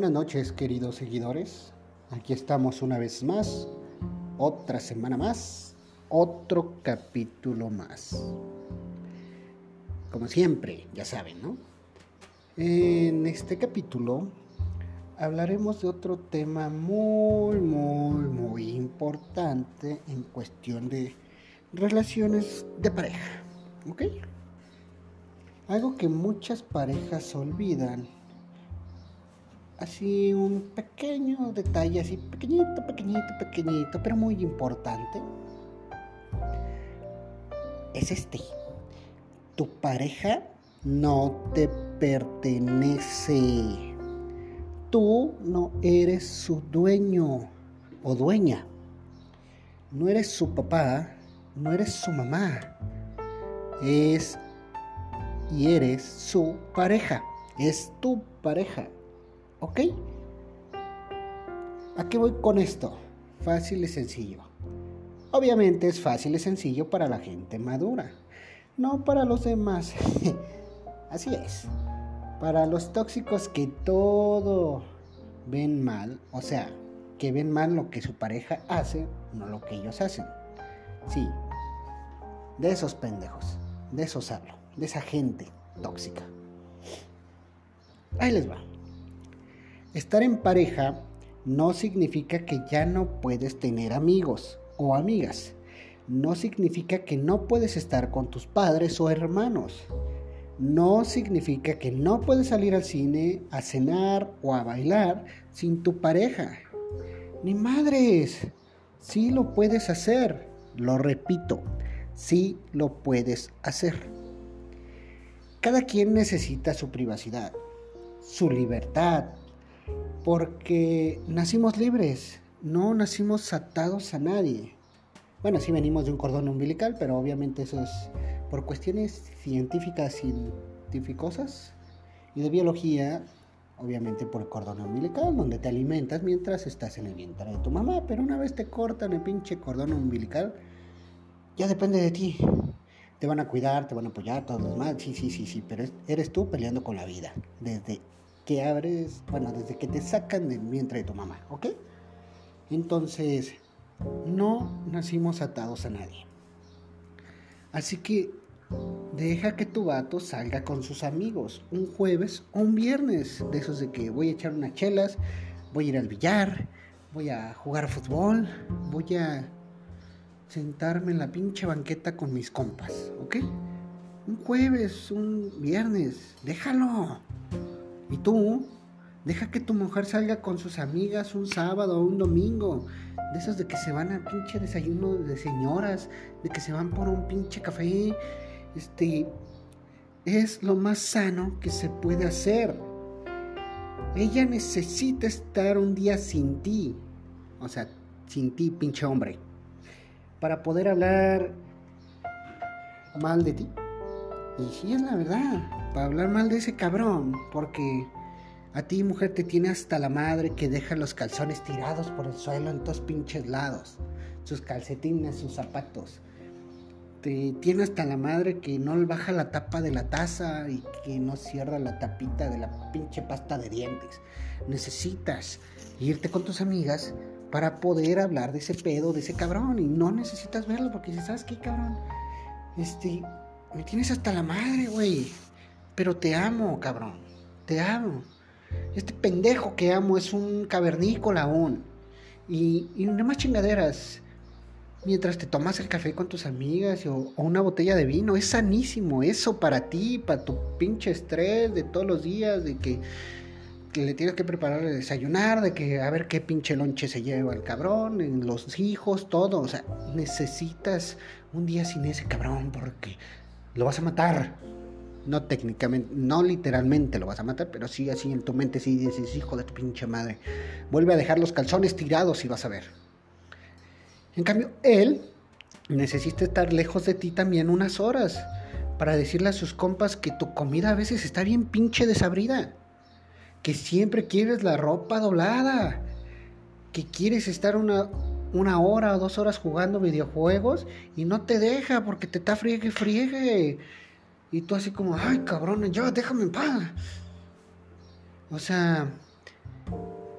Buenas noches, queridos seguidores. Aquí estamos una vez más, otra semana más, otro capítulo más. Como siempre, ya saben, ¿no? En este capítulo hablaremos de otro tema muy, muy, muy importante en cuestión de relaciones de pareja, ¿ok? Algo que muchas parejas olvidan así un pequeño detalle, así pequeñito, pequeñito, pequeñito, pero muy importante, es este. Tu pareja no te pertenece. Tú no eres su dueño o dueña. No eres su papá, no eres su mamá. Es y eres su pareja. Es tu pareja. ¿Ok? ¿A qué voy con esto? Fácil y sencillo. Obviamente es fácil y sencillo para la gente madura, no para los demás. Así es. Para los tóxicos que todo ven mal, o sea, que ven mal lo que su pareja hace, no lo que ellos hacen. Sí, de esos pendejos, de esos hablo, de esa gente tóxica. Ahí les va. Estar en pareja no significa que ya no puedes tener amigos o amigas. No significa que no puedes estar con tus padres o hermanos. No significa que no puedes salir al cine, a cenar o a bailar sin tu pareja. Ni madres. Sí lo puedes hacer. Lo repito, sí lo puedes hacer. Cada quien necesita su privacidad, su libertad, porque nacimos libres, no nacimos atados a nadie. Bueno, sí venimos de un cordón umbilical, pero obviamente eso es por cuestiones científicas, científicosas y de biología, obviamente por el cordón umbilical, donde te alimentas mientras estás en el vientre de tu mamá, pero una vez te cortan el pinche cordón umbilical, ya depende de ti. Te van a cuidar, te van a apoyar, todos los demás, sí, sí, sí, sí, pero eres tú peleando con la vida, desde que abres, bueno, desde que te sacan del vientre de tu mamá, ¿ok? Entonces, no nacimos atados a nadie. Así que deja que tu vato salga con sus amigos un jueves o un viernes, de esos de que voy a echar unas chelas, voy a ir al billar, voy a jugar fútbol, voy a sentarme en la pinche banqueta con mis compas, ¿ok? Un jueves, un viernes, déjalo. Y tú, deja que tu mujer salga con sus amigas un sábado o un domingo. De esos de que se van a pinche desayuno de señoras, de que se van por un pinche café. Este es lo más sano que se puede hacer. Ella necesita estar un día sin ti. O sea, sin ti, pinche hombre. Para poder hablar mal de ti. Y sí es la verdad para hablar mal de ese cabrón, porque a ti mujer te tiene hasta la madre que deja los calzones tirados por el suelo en todos pinches lados, sus calcetines, sus zapatos. Te tiene hasta la madre que no baja la tapa de la taza y que no cierra la tapita de la pinche pasta de dientes. Necesitas irte con tus amigas para poder hablar de ese pedo, de ese cabrón. Y no necesitas verlo porque sabes qué cabrón, este, me tienes hasta la madre, güey. Pero te amo, cabrón. Te amo. Este pendejo que amo es un cavernícola aún. Y, y más chingaderas. Mientras te tomas el café con tus amigas o, una botella de vino, es sanísimo eso para ti, para tu pinche estrés de todos los días, de que, que le tienes que preparar el desayunar, de que a ver qué pinche lonche se lleva el cabrón, los hijos, todo. O sea, necesitas un día sin ese cabrón porque lo vas a matar no técnicamente, no literalmente lo vas a matar, pero sí así en tu mente sí dices, hijo de tu pinche madre, vuelve a dejar los calzones tirados y vas a ver. En cambio, él necesita estar lejos de ti también unas horas para decirle a sus compas que tu comida a veces está bien pinche desabrida, que siempre quieres la ropa doblada, que quieres estar una, una hora o dos horas jugando videojuegos y no te deja porque te está friegue, friegue y tú así como, ay cabrón, ya déjame en paz. O sea,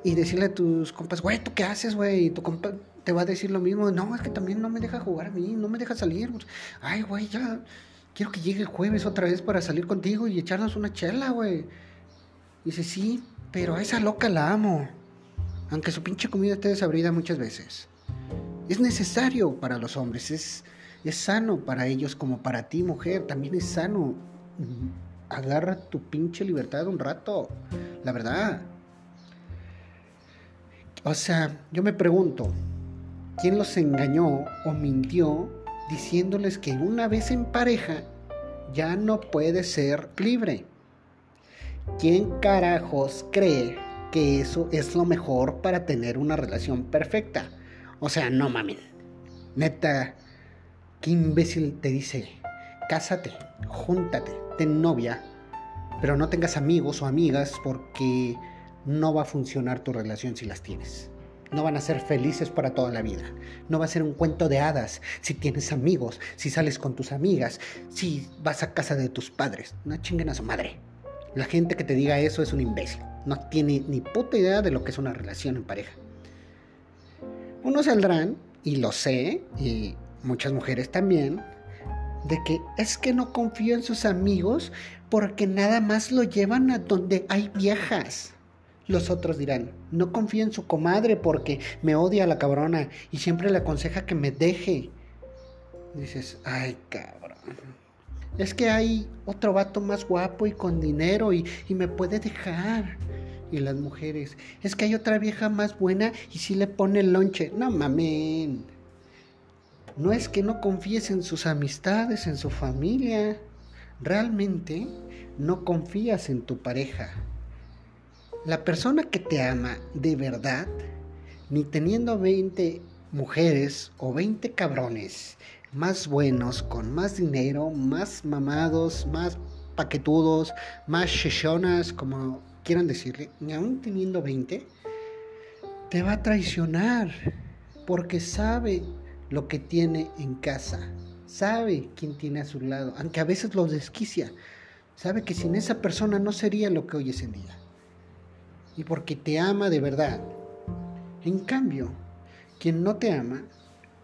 y decirle a tus compas, güey, ¿tú qué haces, güey? Y tu compa te va a decir lo mismo, no, es que también no me deja jugar a mí, no me deja salir. Ay, güey, ya quiero que llegue el jueves otra vez para salir contigo y echarnos una chela, güey. Dice, sí, pero a esa loca la amo. Aunque su pinche comida esté desabrida muchas veces. Es necesario para los hombres, es, es sano para ellos como para ti, mujer. También es sano. Agarra tu pinche libertad un rato. La verdad. O sea, yo me pregunto, ¿quién los engañó o mintió diciéndoles que una vez en pareja ya no puede ser libre? ¿Quién carajos cree que eso es lo mejor para tener una relación perfecta? O sea, no mamen. Neta, qué imbécil te dice, cásate, júntate, ten novia, pero no tengas amigos o amigas porque no va a funcionar tu relación si las tienes. No van a ser felices para toda la vida. No va a ser un cuento de hadas si tienes amigos, si sales con tus amigas, si vas a casa de tus padres. No chinguen a su madre. La gente que te diga eso es un imbécil. No tiene ni puta idea de lo que es una relación en pareja. Unos saldrán, y lo sé, y muchas mujeres también, de que es que no confío en sus amigos porque nada más lo llevan a donde hay viejas. Los otros dirán, no confío en su comadre porque me odia la cabrona y siempre le aconseja que me deje. Dices, ay cabrón. Es que hay otro vato más guapo y con dinero y, y me puede dejar. Y las mujeres, es que hay otra vieja más buena y si le pone el lonche. No mamen. No es que no confíes en sus amistades, en su familia. Realmente no confías en tu pareja. La persona que te ama de verdad, ni teniendo 20 mujeres o 20 cabrones más buenos, con más dinero, más mamados, más paquetudos, más chechonas, como quieran decirle, ni aún teniendo 20, te va a traicionar porque sabe lo que tiene en casa, sabe quién tiene a su lado, aunque a veces lo desquicia, sabe que sin esa persona no sería lo que hoy es en día. Y porque te ama de verdad. En cambio, quien no te ama,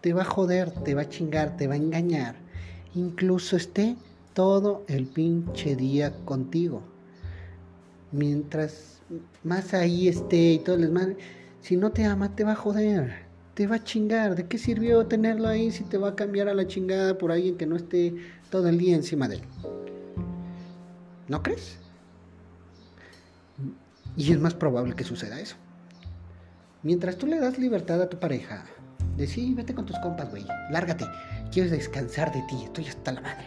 te va a joder, te va a chingar, te va a engañar, incluso esté todo el pinche día contigo. Mientras más ahí esté y todo el demás, si no te ama, te va a joder, te va a chingar. ¿De qué sirvió tenerlo ahí si te va a cambiar a la chingada por alguien que no esté todo el día encima de él? ¿No crees? Y es más probable que suceda eso. Mientras tú le das libertad a tu pareja, de sí, vete con tus compas, güey, lárgate, quiero descansar de ti, estoy hasta la madre.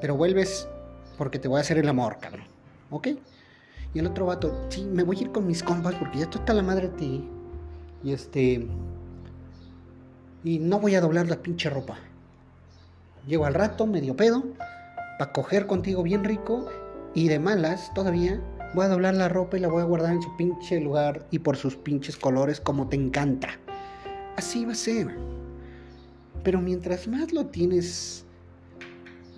Pero vuelves porque te voy a hacer el amor, cabrón, ¿ok? Y el otro vato, sí, me voy a ir con mis compas porque ya estoy hasta la madre de ti. Y este. Y no voy a doblar la pinche ropa. Llego al rato, medio pedo, para coger contigo bien rico y de malas todavía Voy a doblar la ropa y la voy a guardar en su pinche lugar y por sus pinches colores como te encanta. Así va a ser. Pero mientras más lo tienes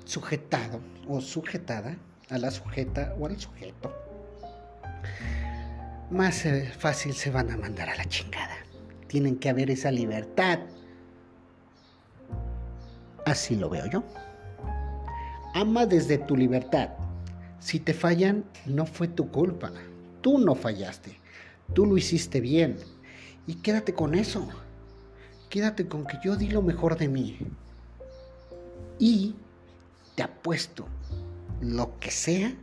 sujetado o sujetada a la sujeta o al sujeto, más eh, fácil se van a mandar a la chingada. Tienen que haber esa libertad. Así lo veo yo. Ama desde tu libertad. Si te fallan, no fue tu culpa. Tú no fallaste. Tú lo hiciste bien. Y quédate con eso. Quédate con que yo di lo mejor de mí. Y te apuesto, lo que sea,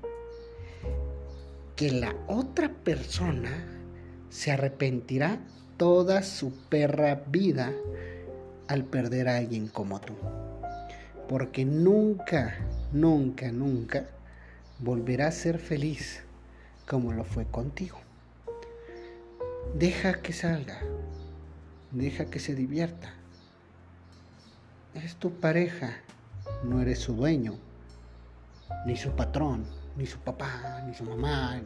que la otra persona se arrepentirá toda su perra vida al perder a alguien como tú. Porque nunca, nunca, nunca volverá a ser feliz como lo fue contigo. Deja que salga, deja que se divierta. Es tu pareja, no eres su dueño, ni su patrón, ni su papá, ni su mamá.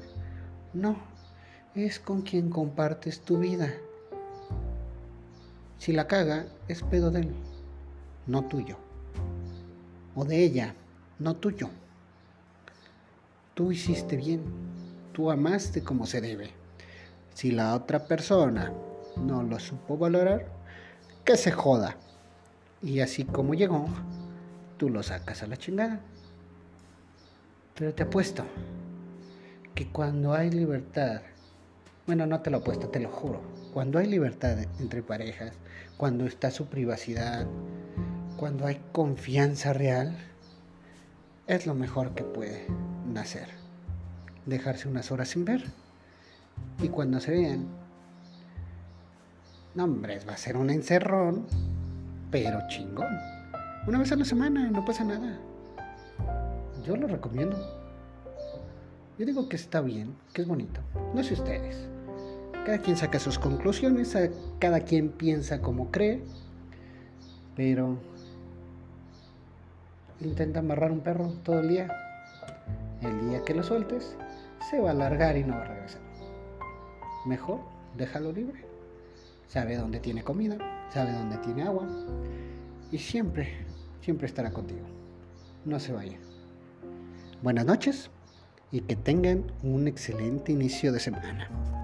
No, es con quien compartes tu vida. Si la caga, es pedo de él, no tuyo. O de ella, no tuyo. Tú hiciste bien, tú amaste como se debe. Si la otra persona no lo supo valorar, que se joda. Y así como llegó, tú lo sacas a la chingada. Pero te apuesto que cuando hay libertad, bueno, no te lo apuesto, te lo juro, cuando hay libertad entre parejas, cuando está su privacidad, cuando hay confianza real, es lo mejor que puede nacer. Dejarse unas horas sin ver y cuando se vean, no hombre, va a ser un encerrón, pero chingón. Una vez a la semana, no pasa nada. Yo lo recomiendo. Yo digo que está bien, que es bonito. No sé ustedes. Cada quien saca sus conclusiones, cada quien piensa como cree, pero intenta amarrar un perro todo el día. El día que lo sueltes, se va a alargar y no va a regresar. Mejor, déjalo libre. Sabe dónde tiene comida, sabe dónde tiene agua y siempre, siempre estará contigo. No se vaya. Buenas noches y que tengan un excelente inicio de semana.